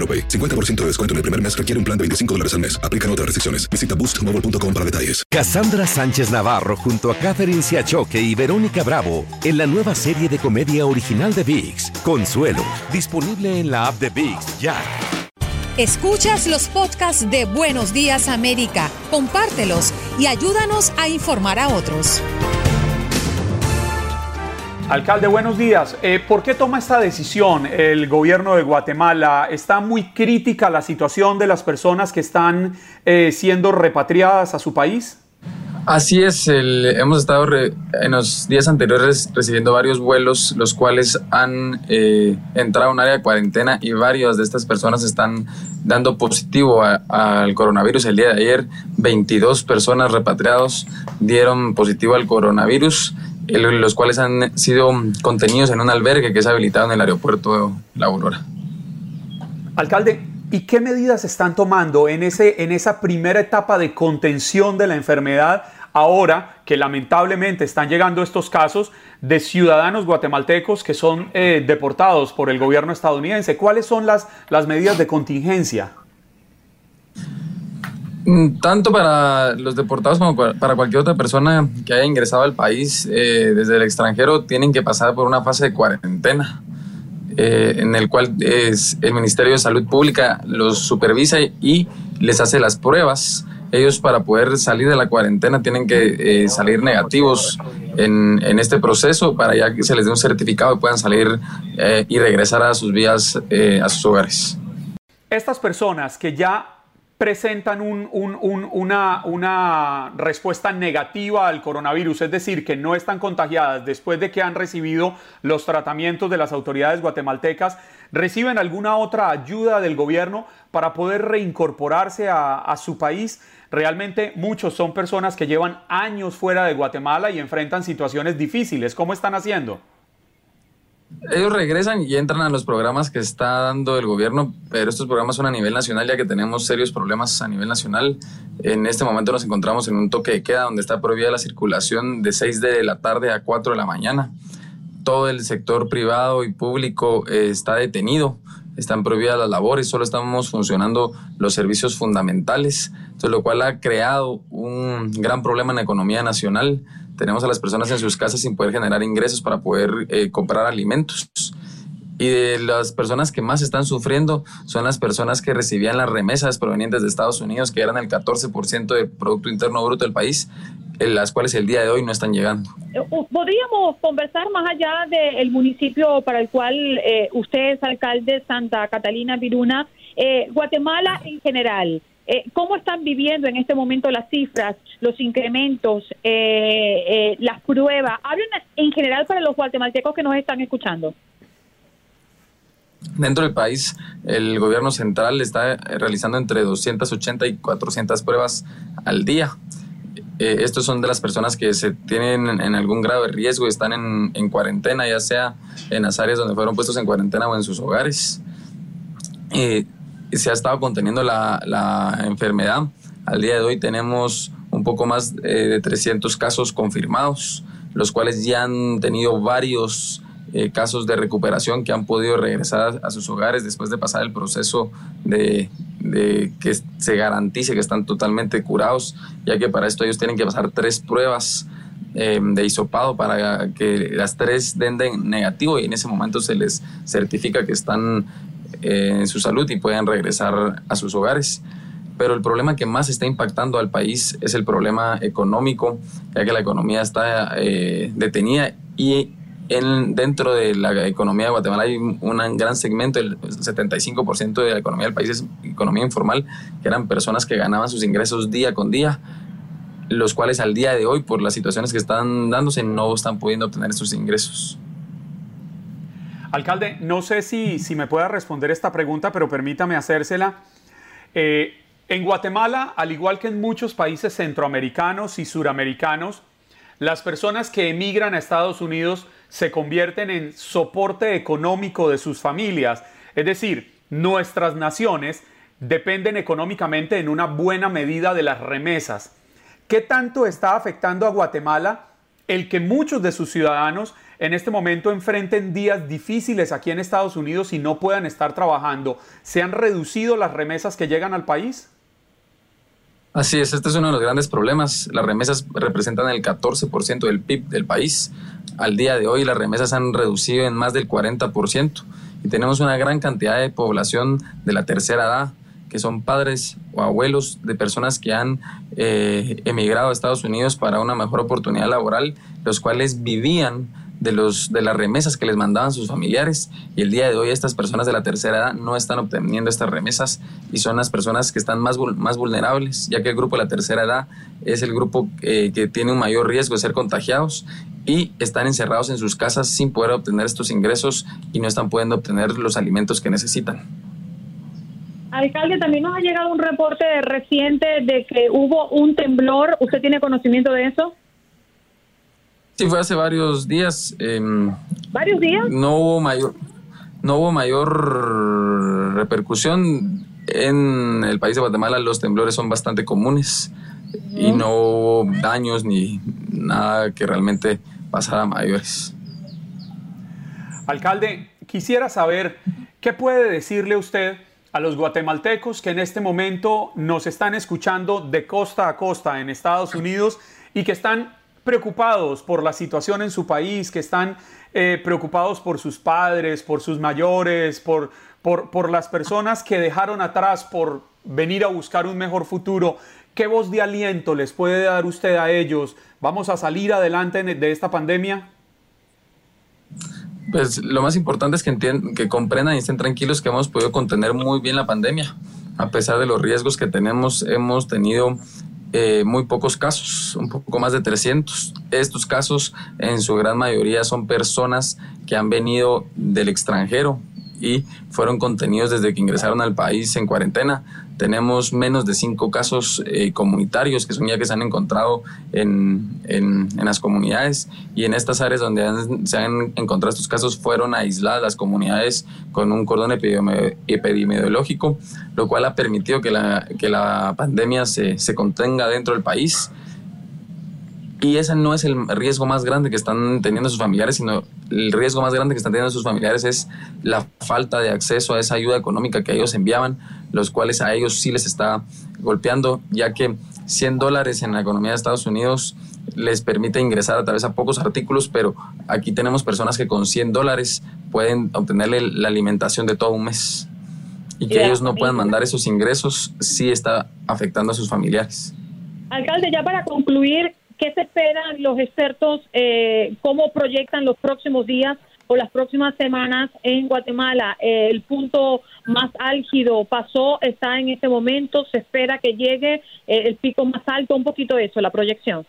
AroPay. 50% de descuento en el primer mes requiere un plan de 25 dólares al mes. Aplican otras restricciones. Visita boostmobile.com para detalles. Cassandra Sánchez Navarro junto a Catherine Siachoque y Verónica Bravo en la nueva serie de comedia original de VIX, Consuelo, disponible en la app de VIX ya. Escuchas los podcasts de Buenos Días América, compártelos y ayúdanos a informar a otros. Alcalde, buenos días. Eh, ¿Por qué toma esta decisión el gobierno de Guatemala? ¿Está muy crítica la situación de las personas que están eh, siendo repatriadas a su país? Así es, hemos estado en los días anteriores recibiendo varios vuelos, los cuales han eh, entrado a un área de cuarentena y varias de estas personas están dando positivo al coronavirus. El día de ayer, 22 personas repatriados dieron positivo al coronavirus los cuales han sido contenidos en un albergue que es habilitado en el aeropuerto La Aurora. Alcalde, ¿y qué medidas están tomando en, ese, en esa primera etapa de contención de la enfermedad ahora que lamentablemente están llegando estos casos de ciudadanos guatemaltecos que son eh, deportados por el gobierno estadounidense? ¿Cuáles son las, las medidas de contingencia? Mm, tanto para los deportados como para cualquier otra persona que haya ingresado al país eh, desde el extranjero, tienen que pasar por una fase de cuarentena, eh, en el cual es, el Ministerio de Salud Pública los supervisa y les hace las pruebas. Ellos para poder salir de la cuarentena tienen que eh, salir negativos en, en, este proceso para ya que se les dé un certificado y puedan salir y regresar a sus vías, a sus hogares. Estas personas que ya presentan una, respuesta negativa al coronavirus, es decir, que no están contagiadas después de que han recibido los tratamientos de las autoridades guatemaltecas, reciben alguna otra ayuda del gobierno para poder reincorporarse a, a su país. Realmente muchos son personas que llevan años fuera de Guatemala y enfrentan situaciones difíciles. ¿Cómo están haciendo? Ellos regresan y entran a los programas que está dando el gobierno, pero estos programas son a nivel nacional, ya que tenemos serios problemas a nivel nacional. En este momento nos encontramos en un toque de queda donde está prohibida la circulación de 6 de la tarde a 4 de la mañana. Todo el sector privado y público eh, está detenido, están prohibidas las labores, solo estamos funcionando los servicios fundamentales, entonces, lo cual ha creado un gran problema en la economía nacional tenemos a las personas en sus casas sin poder generar ingresos para poder eh, comprar alimentos. Y de las personas que más están sufriendo son las personas que recibían las remesas provenientes de Estados Unidos, que eran el 14% del Producto Interno Bruto del país, en las cuales el día de hoy no están llegando. Eh, podríamos conversar más allá del municipio para el cual eh, usted es alcalde, Santa Catalina Viruna, Guatemala en general. Eh, ¿Cómo están viviendo en este momento las cifras, los incrementos, eh, eh, las pruebas? Hablen en general para los guatemaltecos que nos están escuchando. Dentro del país, el gobierno central está realizando entre 280 y 400 pruebas al día. estos son de las personas que se tienen en algún grado de riesgo y están en, en, cuarentena, ya sea en las áreas donde fueron puestos en cuarentena o en sus hogares se ha estado conteniendo la, la enfermedad Al día de hoy tenemos un poco más eh, de 300 casos confirmados, los cuales ya han tenido varios eh, casos de recuperación que han podido regresar a sus hogares después de pasar el proceso de, de, que se garantice que están totalmente curados, ya que para esto ellos tienen que pasar tres pruebas eh, de hisopado para que las tres den negativo y en ese momento se les certifica que están en su salud y pueden regresar a sus hogares. Pero el problema que más está impactando al país es el problema económico, ya que la economía está eh, detenida y en, dentro de la economía de Guatemala hay un gran segmento, el 75% de la economía del país es economía informal, que eran personas que ganaban sus ingresos día con día, los cuales al día de hoy, por las situaciones que están dándose, no están pudiendo obtener estos ingresos. Alcalde, no sé si, si me pueda responder esta pregunta, pero permítame hacérsela. Eh, en Guatemala, al igual que en muchos países centroamericanos y suramericanos, las personas que emigran a Estados Unidos se convierten en soporte económico de sus familias. Es decir, nuestras naciones dependen económicamente en una buena medida de las remesas. ¿Qué tanto está afectando a Guatemala el que muchos de sus ciudadanos en este momento enfrenten días difíciles aquí en Estados Unidos y no puedan estar trabajando? ¿Se han reducido las remesas que llegan al país? Así es, este es uno de los grandes problemas. Las remesas representan el 14% del PIB del país. Al día de hoy las remesas han reducido en más del 40% y tenemos una gran cantidad de población de la tercera edad, que son padres o abuelos de personas que han eh, emigrado a Estados Unidos para una mejor oportunidad laboral, los cuales vivían de, los, de las remesas que les mandaban sus familiares. Y el día de hoy estas personas de la tercera edad no están obteniendo estas remesas y son las personas que están más, más vulnerables, ya que el grupo de la tercera edad es el grupo eh, que tiene un mayor riesgo de ser contagiados y están encerrados en sus casas sin poder obtener estos ingresos y no están pudiendo obtener los alimentos que necesitan. Alcalde, también nos ha llegado un reporte reciente de que hubo un temblor. ¿Usted tiene conocimiento de eso? Sí, fue hace varios días. Em, ¿Varios días? No hubo mayor, no hubo mayor repercusión. En el país de Guatemala los temblores son bastante comunes y no hubo daños ni nada que realmente pasara a mayores. Alcalde, quisiera saber qué puede decirle usted a los guatemaltecos que en este momento nos están escuchando de costa a costa en Estados Unidos y que están preocupados por la situación en su país, que están eh, preocupados por sus padres, por sus mayores, por, por, las personas que dejaron atrás por venir a buscar un mejor futuro. ¿Qué voz de aliento les puede dar usted a ellos? ¿Vamos a salir adelante de esta pandemia? Pues lo más importante es que, que comprendan y estén tranquilos que hemos podido contener muy bien la pandemia. A pesar de los riesgos que tenemos, hemos tenido eh, muy pocos casos, un poco más de 300. Estos casos en su gran mayoría son personas que han venido del extranjero y fueron contenidos desde que ingresaron al país en cuarentena. Tenemos menos de cinco casos eh, comunitarios que son ya que se han encontrado en, en, las comunidades y en estas áreas donde se han encontrado estos casos fueron aisladas las comunidades con un cordón epidemiológico, lo cual ha permitido que la, que la pandemia se, se contenga dentro del país y ese no es el riesgo más grande que están teniendo sus familiares, sino el riesgo más grande que están teniendo sus familiares es la falta de acceso a esa ayuda económica que ellos enviaban, los cuales a ellos sí les está golpeando, ya que 100 dólares en la economía de Estados Unidos les permite ingresar a través de pocos artículos, pero aquí tenemos personas que con 100 dólares pueden obtenerle la alimentación de todo un mes. Y que ellos no puedan mandar esos ingresos sí está afectando a sus familiares. Alcalde, ya para concluir, ¿Qué se esperan los expertos? Eh, ¿Cómo proyectan los próximos días o las próximas semanas en Guatemala? Eh, el punto más álgido pasó, está en este momento, se espera que llegue eh, el pico más alto, un poquito eso, la proyección.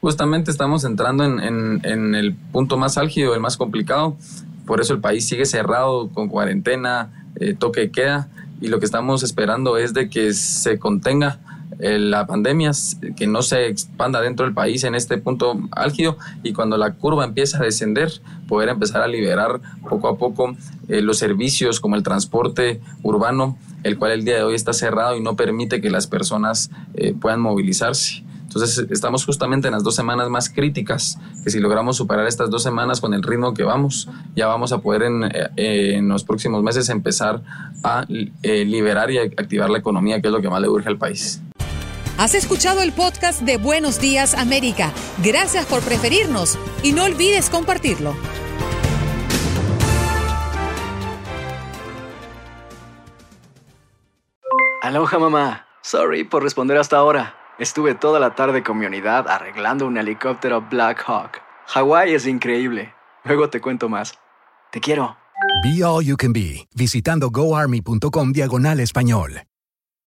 Justamente estamos entrando en, en el punto más álgido, el más complicado, por eso el país sigue cerrado con cuarentena, toque de queda, y lo que estamos esperando es de que se contenga eh, la pandemia, que no se expanda dentro del país en este punto álgido y cuando la curva empieza a descender, poder empezar a liberar poco a poco eh, los servicios como el transporte urbano el cual el día de hoy está cerrado y no permite que las personas eh, puedan movilizarse. Entonces estamos justamente en las dos semanas más críticas, que si logramos superar estas dos semanas con el ritmo que vamos, ya vamos a poder en, eh, en los próximos meses empezar a eh, liberar y activar la economía, que es lo que más le urge al país. Has escuchado el podcast de Buenos Días América. Gracias por preferirnos y no olvides compartirlo. Aloha mamá. Sorry por responder hasta ahora. Estuve toda la tarde con mi unidad arreglando un helicóptero Black Hawk. Hawái es increíble. Luego te cuento más. Te quiero. Be All You Can Be, visitando goarmy.com diagonal español.